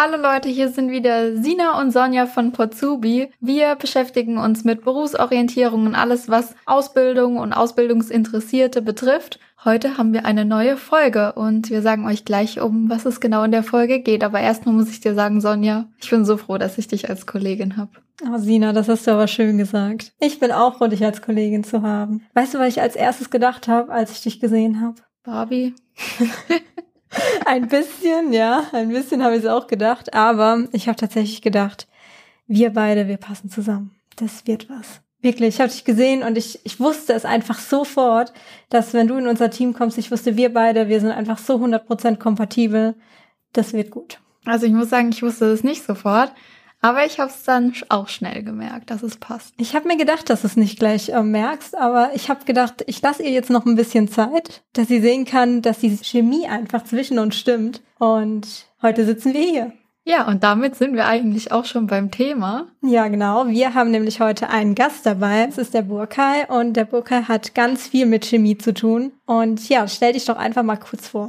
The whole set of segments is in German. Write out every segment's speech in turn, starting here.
Hallo Leute, hier sind wieder Sina und Sonja von Potsubi. Wir beschäftigen uns mit Berufsorientierung und alles, was Ausbildung und Ausbildungsinteressierte betrifft. Heute haben wir eine neue Folge und wir sagen euch gleich, um was es genau in der Folge geht. Aber erstmal muss ich dir sagen, Sonja, ich bin so froh, dass ich dich als Kollegin habe. Oh, Sina, das hast du aber schön gesagt. Ich bin auch froh, dich als Kollegin zu haben. Weißt du, was ich als erstes gedacht habe, als ich dich gesehen habe? Barbie. ein bisschen, ja, ein bisschen habe ich es auch gedacht, aber ich habe tatsächlich gedacht, wir beide, wir passen zusammen. Das wird was. Wirklich, ich habe dich gesehen und ich, ich wusste es einfach sofort, dass wenn du in unser Team kommst, ich wusste, wir beide, wir sind einfach so 100% kompatibel. Das wird gut. Also ich muss sagen, ich wusste es nicht sofort, aber ich habe es dann auch schnell gemerkt, dass es passt. Ich habe mir gedacht, dass du es nicht gleich äh, merkst, aber ich habe gedacht, ich lasse ihr jetzt noch ein bisschen Zeit, dass sie sehen kann, dass die Chemie einfach zwischen uns stimmt. Und heute sitzen wir hier. Ja, und damit sind wir eigentlich auch schon beim Thema. Ja, genau. Wir haben nämlich heute einen Gast dabei. Das ist der Burkai und der Burkai hat ganz viel mit Chemie zu tun. Und ja, stell dich doch einfach mal kurz vor.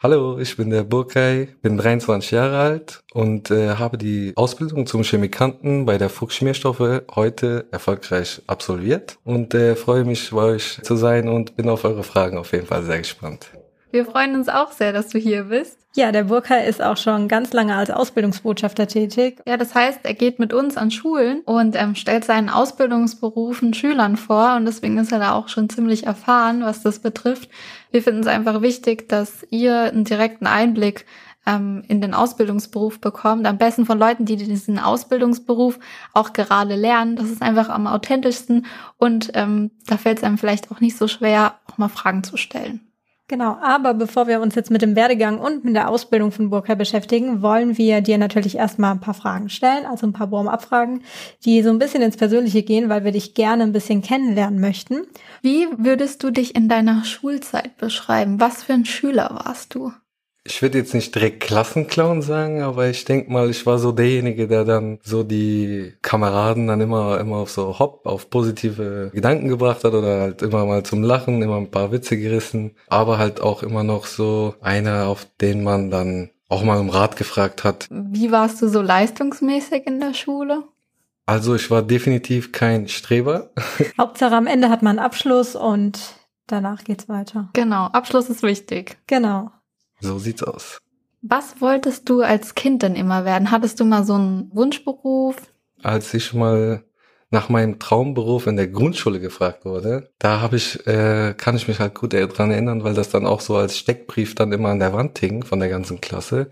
Hallo, ich bin der Burkay, bin 23 Jahre alt und äh, habe die Ausbildung zum Chemikanten bei der Fuchs Schmierstoffe heute erfolgreich absolviert und äh, freue mich, bei euch zu sein und bin auf eure Fragen auf jeden Fall sehr gespannt. Wir freuen uns auch sehr, dass du hier bist. Ja, der Burkay ist auch schon ganz lange als Ausbildungsbotschafter tätig. Ja, das heißt, er geht mit uns an Schulen und ähm, stellt seinen Ausbildungsberufen Schülern vor und deswegen ist er da auch schon ziemlich erfahren, was das betrifft. Wir finden es einfach wichtig, dass ihr einen direkten Einblick ähm, in den Ausbildungsberuf bekommt. Am besten von Leuten, die diesen Ausbildungsberuf auch gerade lernen. Das ist einfach am authentischsten und ähm, da fällt es einem vielleicht auch nicht so schwer, auch mal Fragen zu stellen. Genau, aber bevor wir uns jetzt mit dem Werdegang und mit der Ausbildung von Burka beschäftigen, wollen wir dir natürlich erstmal ein paar Fragen stellen, also ein paar Warm-up-Fragen, die so ein bisschen ins Persönliche gehen, weil wir dich gerne ein bisschen kennenlernen möchten. Wie würdest du dich in deiner Schulzeit beschreiben? Was für ein Schüler warst du? Ich würde jetzt nicht direkt Klassenclown sagen, aber ich denk mal, ich war so derjenige, der dann so die Kameraden dann immer, immer auf so Hopp, auf positive Gedanken gebracht hat oder halt immer mal zum Lachen, immer ein paar Witze gerissen, aber halt auch immer noch so einer, auf den man dann auch mal um Rat gefragt hat. Wie warst du so leistungsmäßig in der Schule? Also ich war definitiv kein Streber. Hauptsache am Ende hat man einen Abschluss und danach geht's weiter. Genau, Abschluss ist wichtig. Genau. So sieht's aus. Was wolltest du als Kind denn immer werden? Hattest du mal so einen Wunschberuf? Als ich mal nach meinem Traumberuf in der Grundschule gefragt wurde, da habe ich, äh, kann ich mich halt gut dran erinnern, weil das dann auch so als Steckbrief dann immer an der Wand hing von der ganzen Klasse.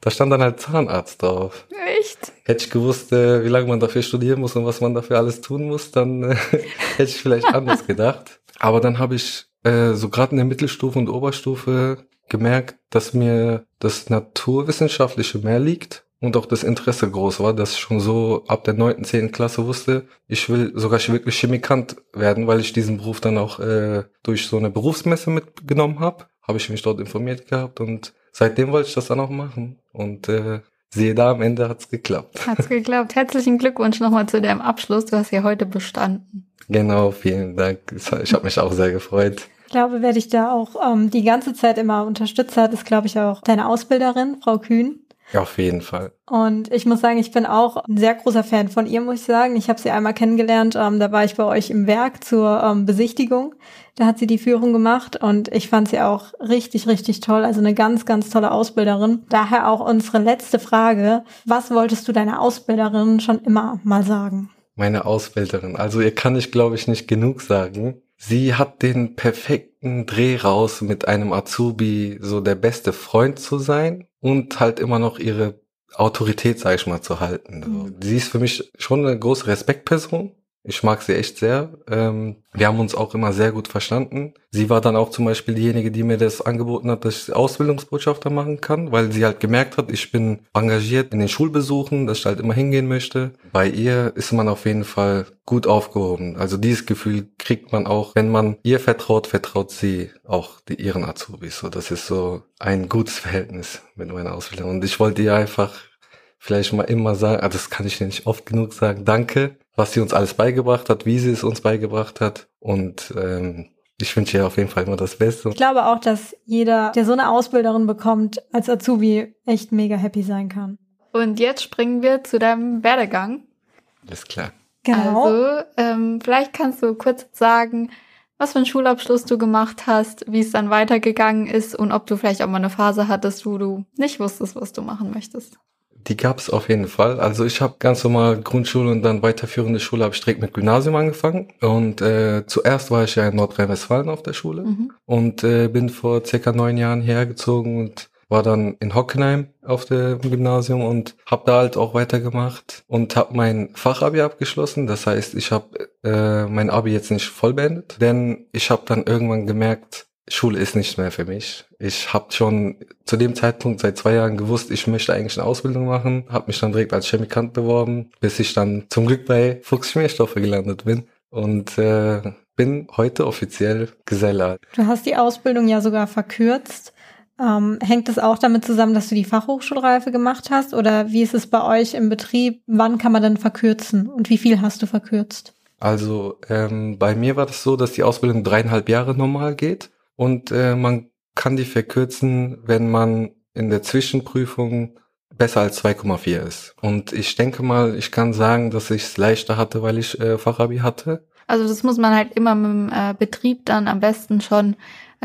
Da stand dann halt Zahnarzt drauf. Echt? Hätte ich gewusst, äh, wie lange man dafür studieren muss und was man dafür alles tun muss, dann äh, hätte ich vielleicht anders gedacht. Aber dann habe ich äh, so gerade in der Mittelstufe und Oberstufe gemerkt, dass mir das Naturwissenschaftliche mehr liegt und auch das Interesse groß war, dass ich schon so ab der neunten, zehnten Klasse wusste, ich will sogar wirklich Chemikant werden, weil ich diesen Beruf dann auch äh, durch so eine Berufsmesse mitgenommen habe. Habe ich mich dort informiert gehabt und seitdem wollte ich das dann auch machen. Und äh, sehe da, am Ende hat's geklappt. Hat's geklappt. Herzlichen Glückwunsch nochmal zu deinem Abschluss. Du hast ja heute bestanden. Genau, vielen Dank. Ich habe mich auch sehr gefreut. Ich glaube, wer dich da auch ähm, die ganze Zeit immer unterstützt hat, ist, glaube ich, auch deine Ausbilderin, Frau Kühn. Ja, auf jeden Fall. Und ich muss sagen, ich bin auch ein sehr großer Fan von ihr, muss ich sagen. Ich habe sie einmal kennengelernt, ähm, da war ich bei euch im Werk zur ähm, Besichtigung. Da hat sie die Führung gemacht und ich fand sie auch richtig, richtig toll. Also eine ganz, ganz tolle Ausbilderin. Daher auch unsere letzte Frage. Was wolltest du deiner Ausbilderin schon immer mal sagen? Meine Ausbilderin. Also ihr kann ich, glaube ich, nicht genug sagen. Sie hat den perfekten Dreh raus, mit einem Azubi so der beste Freund zu sein und halt immer noch ihre Autorität, sag ich mal, zu halten. Mhm. Sie ist für mich schon eine große Respektperson ich mag sie echt sehr. Ähm, wir haben uns auch immer sehr gut verstanden. Sie war dann auch zum Beispiel diejenige, die mir das angeboten hat, dass ich Ausbildungsbotschafter machen kann, weil sie halt gemerkt hat, ich bin engagiert in den Schulbesuchen, dass ich halt immer hingehen möchte. Bei ihr ist man auf jeden Fall gut aufgehoben. Also dieses Gefühl kriegt man auch, wenn man ihr vertraut, vertraut sie auch die, ihren Azubis. So, das ist so ein gutes Verhältnis mit meiner Ausbildung. Und ich wollte ihr einfach vielleicht mal immer sagen, also das kann ich nicht oft genug sagen, danke was sie uns alles beigebracht hat, wie sie es uns beigebracht hat. Und ähm, ich wünsche ihr auf jeden Fall immer das Beste. Ich glaube auch, dass jeder, der so eine Ausbilderin bekommt, als Azubi echt mega happy sein kann. Und jetzt springen wir zu deinem Werdegang. Alles klar. Genau. Also, ähm, vielleicht kannst du kurz sagen, was für einen Schulabschluss du gemacht hast, wie es dann weitergegangen ist und ob du vielleicht auch mal eine Phase hattest, wo du nicht wusstest, was du machen möchtest. Die gab es auf jeden Fall. Also ich habe ganz normal Grundschule und dann weiterführende Schule habe ich direkt mit Gymnasium angefangen. Und äh, zuerst war ich ja in Nordrhein-Westfalen auf der Schule mhm. und äh, bin vor circa neun Jahren hergezogen und war dann in Hockenheim auf dem Gymnasium und habe da halt auch weitergemacht und habe mein Fachabi abgeschlossen. Das heißt, ich habe äh, mein Abi jetzt nicht voll beendet, denn ich habe dann irgendwann gemerkt, Schule ist nicht mehr für mich. Ich habe schon zu dem Zeitpunkt seit zwei Jahren gewusst, ich möchte eigentlich eine Ausbildung machen, habe mich dann direkt als Chemikant beworben, bis ich dann zum Glück bei Fuchs Schmierstoffe gelandet bin und äh, bin heute offiziell Geselle. Du hast die Ausbildung ja sogar verkürzt. Ähm, hängt es auch damit zusammen, dass du die Fachhochschulreife gemacht hast? Oder wie ist es bei euch im Betrieb? Wann kann man denn verkürzen und wie viel hast du verkürzt? Also ähm, bei mir war das so, dass die Ausbildung dreieinhalb Jahre normal geht und äh, man kann die verkürzen, wenn man in der Zwischenprüfung besser als 2,4 ist. Und ich denke mal, ich kann sagen, dass ich es leichter hatte, weil ich äh, Fachabi hatte. Also das muss man halt immer mit dem äh, Betrieb dann am besten schon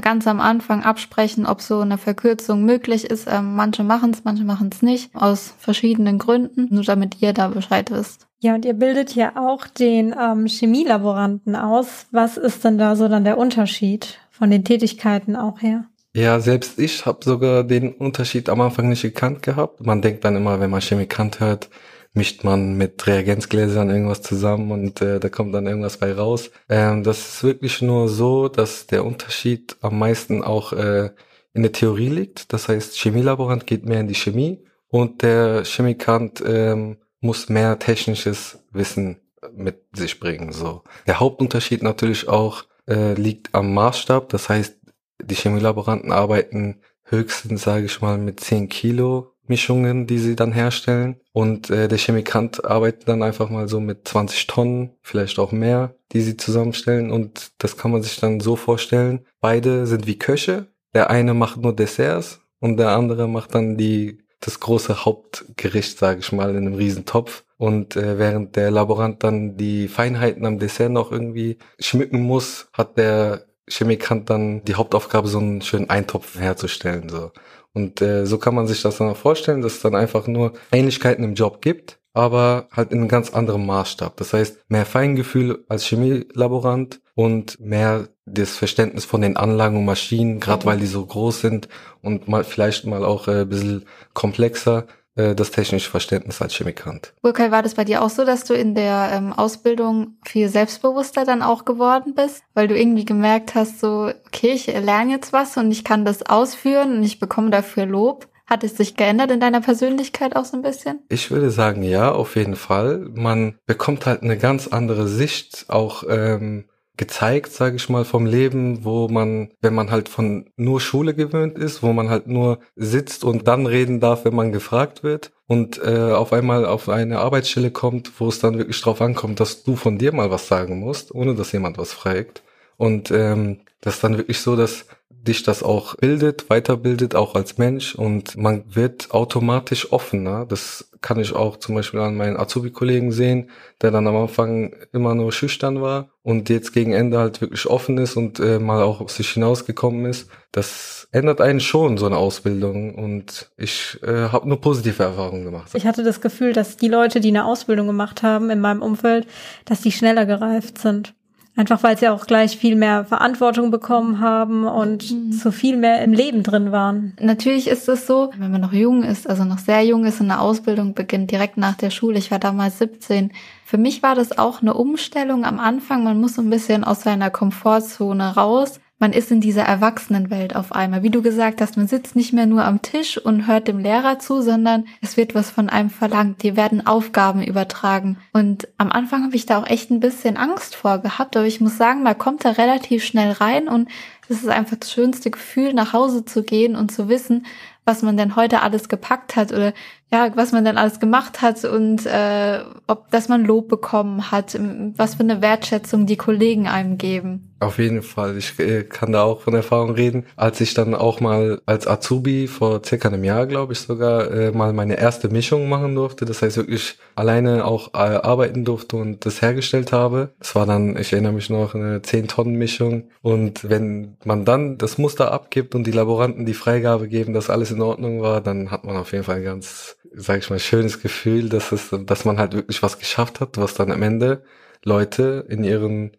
ganz am Anfang absprechen, ob so eine Verkürzung möglich ist. Ähm, manche machen es, manche machen es nicht, aus verschiedenen Gründen, nur damit ihr da Bescheid wisst. Ja, und ihr bildet ja auch den ähm, Chemielaboranten aus. Was ist denn da so dann der Unterschied von den Tätigkeiten auch her? Ja, selbst ich habe sogar den Unterschied am Anfang nicht gekannt gehabt. Man denkt dann immer, wenn man Chemikant hört, mischt man mit Reagenzgläsern irgendwas zusammen und äh, da kommt dann irgendwas bei raus. Ähm, das ist wirklich nur so, dass der Unterschied am meisten auch äh, in der Theorie liegt. Das heißt, Chemielaborant geht mehr in die Chemie und der Chemikant ähm, muss mehr technisches Wissen mit sich bringen. So. Der Hauptunterschied natürlich auch äh, liegt am Maßstab. Das heißt, die Chemielaboranten arbeiten höchstens, sage ich mal, mit 10 Kilo Mischungen, die sie dann herstellen. Und äh, der Chemikant arbeitet dann einfach mal so mit 20 Tonnen, vielleicht auch mehr, die sie zusammenstellen. Und das kann man sich dann so vorstellen. Beide sind wie Köche. Der eine macht nur Desserts und der andere macht dann die das große Hauptgericht, sage ich mal, in einem Riesentopf. Und äh, während der Laborant dann die Feinheiten am Dessert noch irgendwie schmücken muss, hat der Chemikant dann die Hauptaufgabe, so einen schönen Eintopf herzustellen. So. Und äh, so kann man sich das dann auch vorstellen, dass es dann einfach nur Ähnlichkeiten im Job gibt, aber halt in einem ganz anderen Maßstab. Das heißt, mehr Feingefühl als Chemielaborant und mehr das Verständnis von den Anlagen und Maschinen, gerade weil die so groß sind und mal vielleicht mal auch äh, ein bisschen komplexer, äh, das technische Verständnis als Chemikant. Burkhard, war das bei dir auch so, dass du in der ähm, Ausbildung viel selbstbewusster dann auch geworden bist, weil du irgendwie gemerkt hast, so, okay, ich lerne jetzt was und ich kann das ausführen und ich bekomme dafür Lob? Hat es sich geändert in deiner Persönlichkeit auch so ein bisschen? Ich würde sagen, ja, auf jeden Fall. Man bekommt halt eine ganz andere Sicht, auch ähm, gezeigt, sage ich mal, vom Leben, wo man, wenn man halt von nur Schule gewöhnt ist, wo man halt nur sitzt und dann reden darf, wenn man gefragt wird und äh, auf einmal auf eine Arbeitsstelle kommt, wo es dann wirklich drauf ankommt, dass du von dir mal was sagen musst, ohne dass jemand was fragt. Und ähm, das ist dann wirklich so, dass dich das auch bildet, weiterbildet, auch als Mensch und man wird automatisch offener. Das kann ich auch zum Beispiel an meinen Azubi-Kollegen sehen, der dann am Anfang immer nur schüchtern war und jetzt gegen Ende halt wirklich offen ist und äh, mal auch auf sich hinausgekommen ist. Das ändert einen schon, so eine Ausbildung und ich äh, habe nur positive Erfahrungen gemacht. Ich hatte das Gefühl, dass die Leute, die eine Ausbildung gemacht haben in meinem Umfeld, dass die schneller gereift sind. Einfach weil sie auch gleich viel mehr Verantwortung bekommen haben und mhm. so viel mehr im Leben drin waren. Natürlich ist es so, wenn man noch jung ist, also noch sehr jung ist und eine Ausbildung beginnt direkt nach der Schule. Ich war damals 17. Für mich war das auch eine Umstellung am Anfang. Man muss so ein bisschen aus seiner Komfortzone raus man ist in dieser Erwachsenenwelt auf einmal. Wie du gesagt hast, man sitzt nicht mehr nur am Tisch und hört dem Lehrer zu, sondern es wird was von einem verlangt. Dir werden Aufgaben übertragen. Und am Anfang habe ich da auch echt ein bisschen Angst vor gehabt, aber ich muss sagen, man kommt da relativ schnell rein und es ist einfach das schönste Gefühl, nach Hause zu gehen und zu wissen, was man denn heute alles gepackt hat oder ja, was man denn alles gemacht hat und äh, ob, dass man Lob bekommen hat, was für eine Wertschätzung die Kollegen einem geben. Auf jeden Fall. Ich äh, kann da auch von Erfahrung reden. Als ich dann auch mal als Azubi vor circa einem Jahr, glaube ich sogar, äh, mal meine erste Mischung machen durfte. Das heißt wirklich alleine auch äh, arbeiten durfte und das hergestellt habe. Es war dann, ich erinnere mich noch, eine 10-Tonnen-Mischung. Und wenn man dann das Muster abgibt und die Laboranten die Freigabe geben, dass alles in Ordnung war, dann hat man auf jeden Fall ein ganz, sag ich mal, schönes Gefühl, dass es, dass man halt wirklich was geschafft hat, was dann am Ende Leute in ihren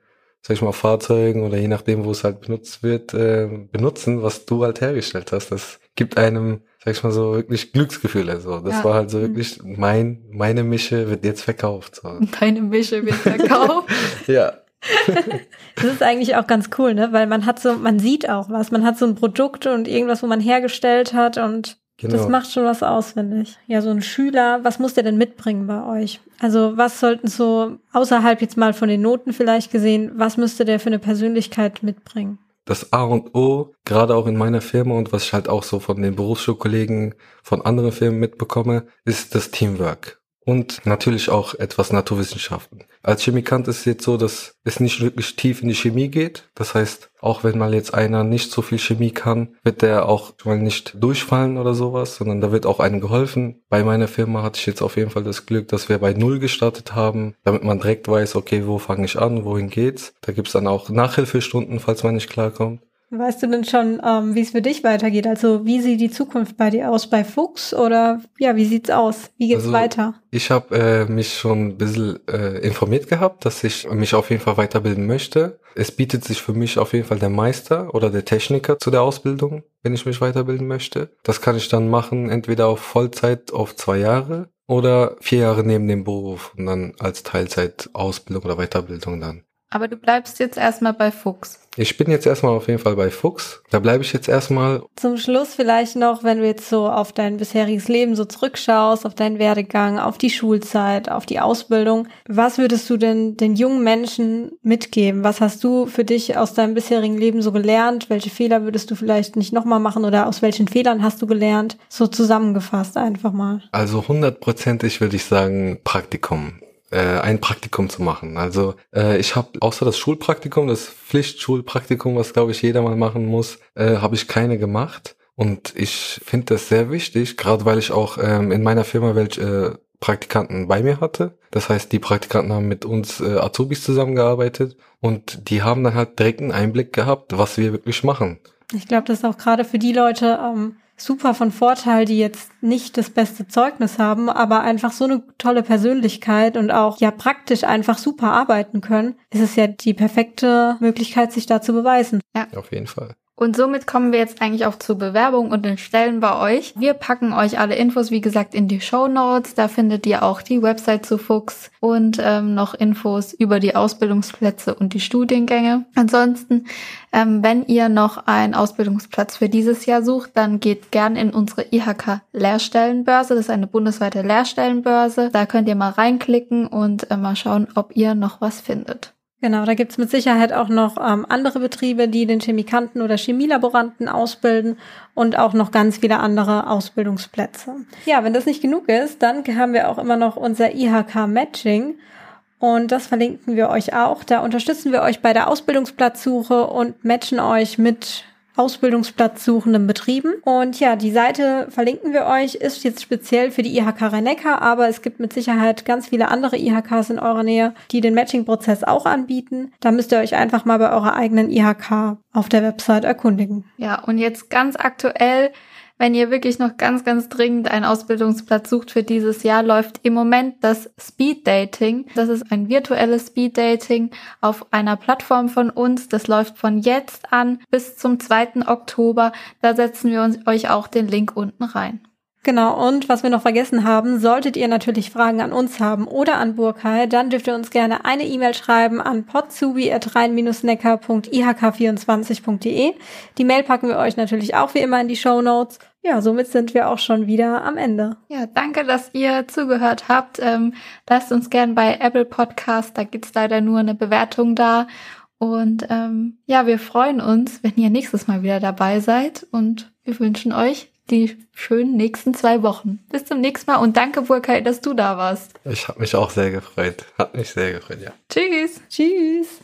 sag ich mal, Fahrzeugen oder je nachdem, wo es halt benutzt wird, äh, benutzen, was du halt hergestellt hast. Das gibt einem, sag ich mal so, wirklich Glücksgefühle. So. Das ja. war halt so mhm. wirklich mein, meine Mische wird jetzt verkauft. So. Deine Mische wird verkauft. ja. das ist eigentlich auch ganz cool, ne? Weil man hat so, man sieht auch was, man hat so ein Produkt und irgendwas, wo man hergestellt hat und Genau. Das macht schon was aus, finde ich. Ja, so ein Schüler, was muss der denn mitbringen bei euch? Also was sollten so, außerhalb jetzt mal von den Noten vielleicht gesehen, was müsste der für eine Persönlichkeit mitbringen? Das A und O, gerade auch in meiner Firma und was ich halt auch so von den Berufsschulkollegen von anderen Firmen mitbekomme, ist das Teamwork und natürlich auch etwas Naturwissenschaften. Als Chemikant ist es jetzt so, dass es nicht wirklich tief in die Chemie geht. Das heißt, auch wenn mal jetzt einer nicht so viel Chemie kann, wird der auch mal nicht durchfallen oder sowas, sondern da wird auch einem geholfen. Bei meiner Firma hatte ich jetzt auf jeden Fall das Glück, dass wir bei Null gestartet haben, damit man direkt weiß, okay, wo fange ich an, wohin geht's. Da gibt's dann auch Nachhilfestunden, falls man nicht klarkommt. Weißt du denn schon, ähm, wie es für dich weitergeht? Also wie sieht die Zukunft bei dir aus bei Fuchs oder ja, wie sieht's aus? Wie geht's also, weiter? Ich habe äh, mich schon ein bisschen äh, informiert gehabt, dass ich mich auf jeden Fall weiterbilden möchte. Es bietet sich für mich auf jeden Fall der Meister oder der Techniker zu der Ausbildung, wenn ich mich weiterbilden möchte. Das kann ich dann machen, entweder auf Vollzeit auf zwei Jahre oder vier Jahre neben dem Beruf und dann als Teilzeit Ausbildung oder Weiterbildung dann. Aber du bleibst jetzt erstmal bei Fuchs. Ich bin jetzt erstmal auf jeden Fall bei Fuchs. Da bleibe ich jetzt erstmal. Zum Schluss vielleicht noch, wenn du jetzt so auf dein bisheriges Leben so zurückschaust, auf deinen Werdegang, auf die Schulzeit, auf die Ausbildung. Was würdest du denn den jungen Menschen mitgeben? Was hast du für dich aus deinem bisherigen Leben so gelernt? Welche Fehler würdest du vielleicht nicht nochmal machen oder aus welchen Fehlern hast du gelernt? So zusammengefasst einfach mal. Also hundertprozentig würde ich sagen Praktikum äh, ein Praktikum zu machen. Also äh, ich habe außer das Schulpraktikum, das Pflichtschulpraktikum, was glaube ich jeder mal machen muss, äh, habe ich keine gemacht. Und ich finde das sehr wichtig, gerade weil ich auch ähm, in meiner Firma welche äh, Praktikanten bei mir hatte. Das heißt, die Praktikanten haben mit uns äh, Azubis zusammengearbeitet und die haben dann halt direkt einen Einblick gehabt, was wir wirklich machen. Ich glaube, das ist auch gerade für die Leute ähm, super von Vorteil, die jetzt nicht das beste Zeugnis haben, aber einfach so eine tolle Persönlichkeit und auch ja praktisch einfach super arbeiten können, ist es ja die perfekte Möglichkeit, sich da zu beweisen. Ja. Auf jeden Fall. Und somit kommen wir jetzt eigentlich auch zur Bewerbung und den Stellen bei euch. Wir packen euch alle Infos, wie gesagt, in die Show Notes. Da findet ihr auch die Website zu Fuchs und ähm, noch Infos über die Ausbildungsplätze und die Studiengänge. Ansonsten, ähm, wenn ihr noch einen Ausbildungsplatz für dieses Jahr sucht, dann geht gern in unsere IHK Lehrstellenbörse. Das ist eine bundesweite Lehrstellenbörse. Da könnt ihr mal reinklicken und äh, mal schauen, ob ihr noch was findet. Genau, da gibt's mit Sicherheit auch noch ähm, andere Betriebe, die den Chemikanten oder Chemielaboranten ausbilden und auch noch ganz viele andere Ausbildungsplätze. Ja, wenn das nicht genug ist, dann haben wir auch immer noch unser IHK Matching. Und das verlinken wir euch auch. Da unterstützen wir euch bei der Ausbildungsplatzsuche und matchen euch mit Ausbildungsplatz suchenden Betrieben. Und ja, die Seite verlinken wir euch, ist jetzt speziell für die IHK Rhein-Neckar, aber es gibt mit Sicherheit ganz viele andere IHKs in eurer Nähe, die den Matching-Prozess auch anbieten. Da müsst ihr euch einfach mal bei eurer eigenen IHK auf der Website erkundigen. Ja, und jetzt ganz aktuell wenn ihr wirklich noch ganz, ganz dringend einen Ausbildungsplatz sucht für dieses Jahr, läuft im Moment das Speed Dating. Das ist ein virtuelles Speed Dating auf einer Plattform von uns. Das läuft von jetzt an bis zum 2. Oktober. Da setzen wir uns euch auch den Link unten rein. Genau, und was wir noch vergessen haben, solltet ihr natürlich Fragen an uns haben oder an Burkhai, dann dürft ihr uns gerne eine E-Mail schreiben an potzubi.rein-neckar.ihk24.de. Die Mail packen wir euch natürlich auch wie immer in die Show Notes. Ja, somit sind wir auch schon wieder am Ende. Ja, danke, dass ihr zugehört habt. Ähm, lasst uns gerne bei Apple Podcast, da gibt's leider nur eine Bewertung da. Und ähm, ja, wir freuen uns, wenn ihr nächstes Mal wieder dabei seid und wir wünschen euch die schönen nächsten zwei Wochen. Bis zum nächsten Mal und danke, Burkhard, dass du da warst. Ich habe mich auch sehr gefreut. Hat mich sehr gefreut, ja. Tschüss. Tschüss.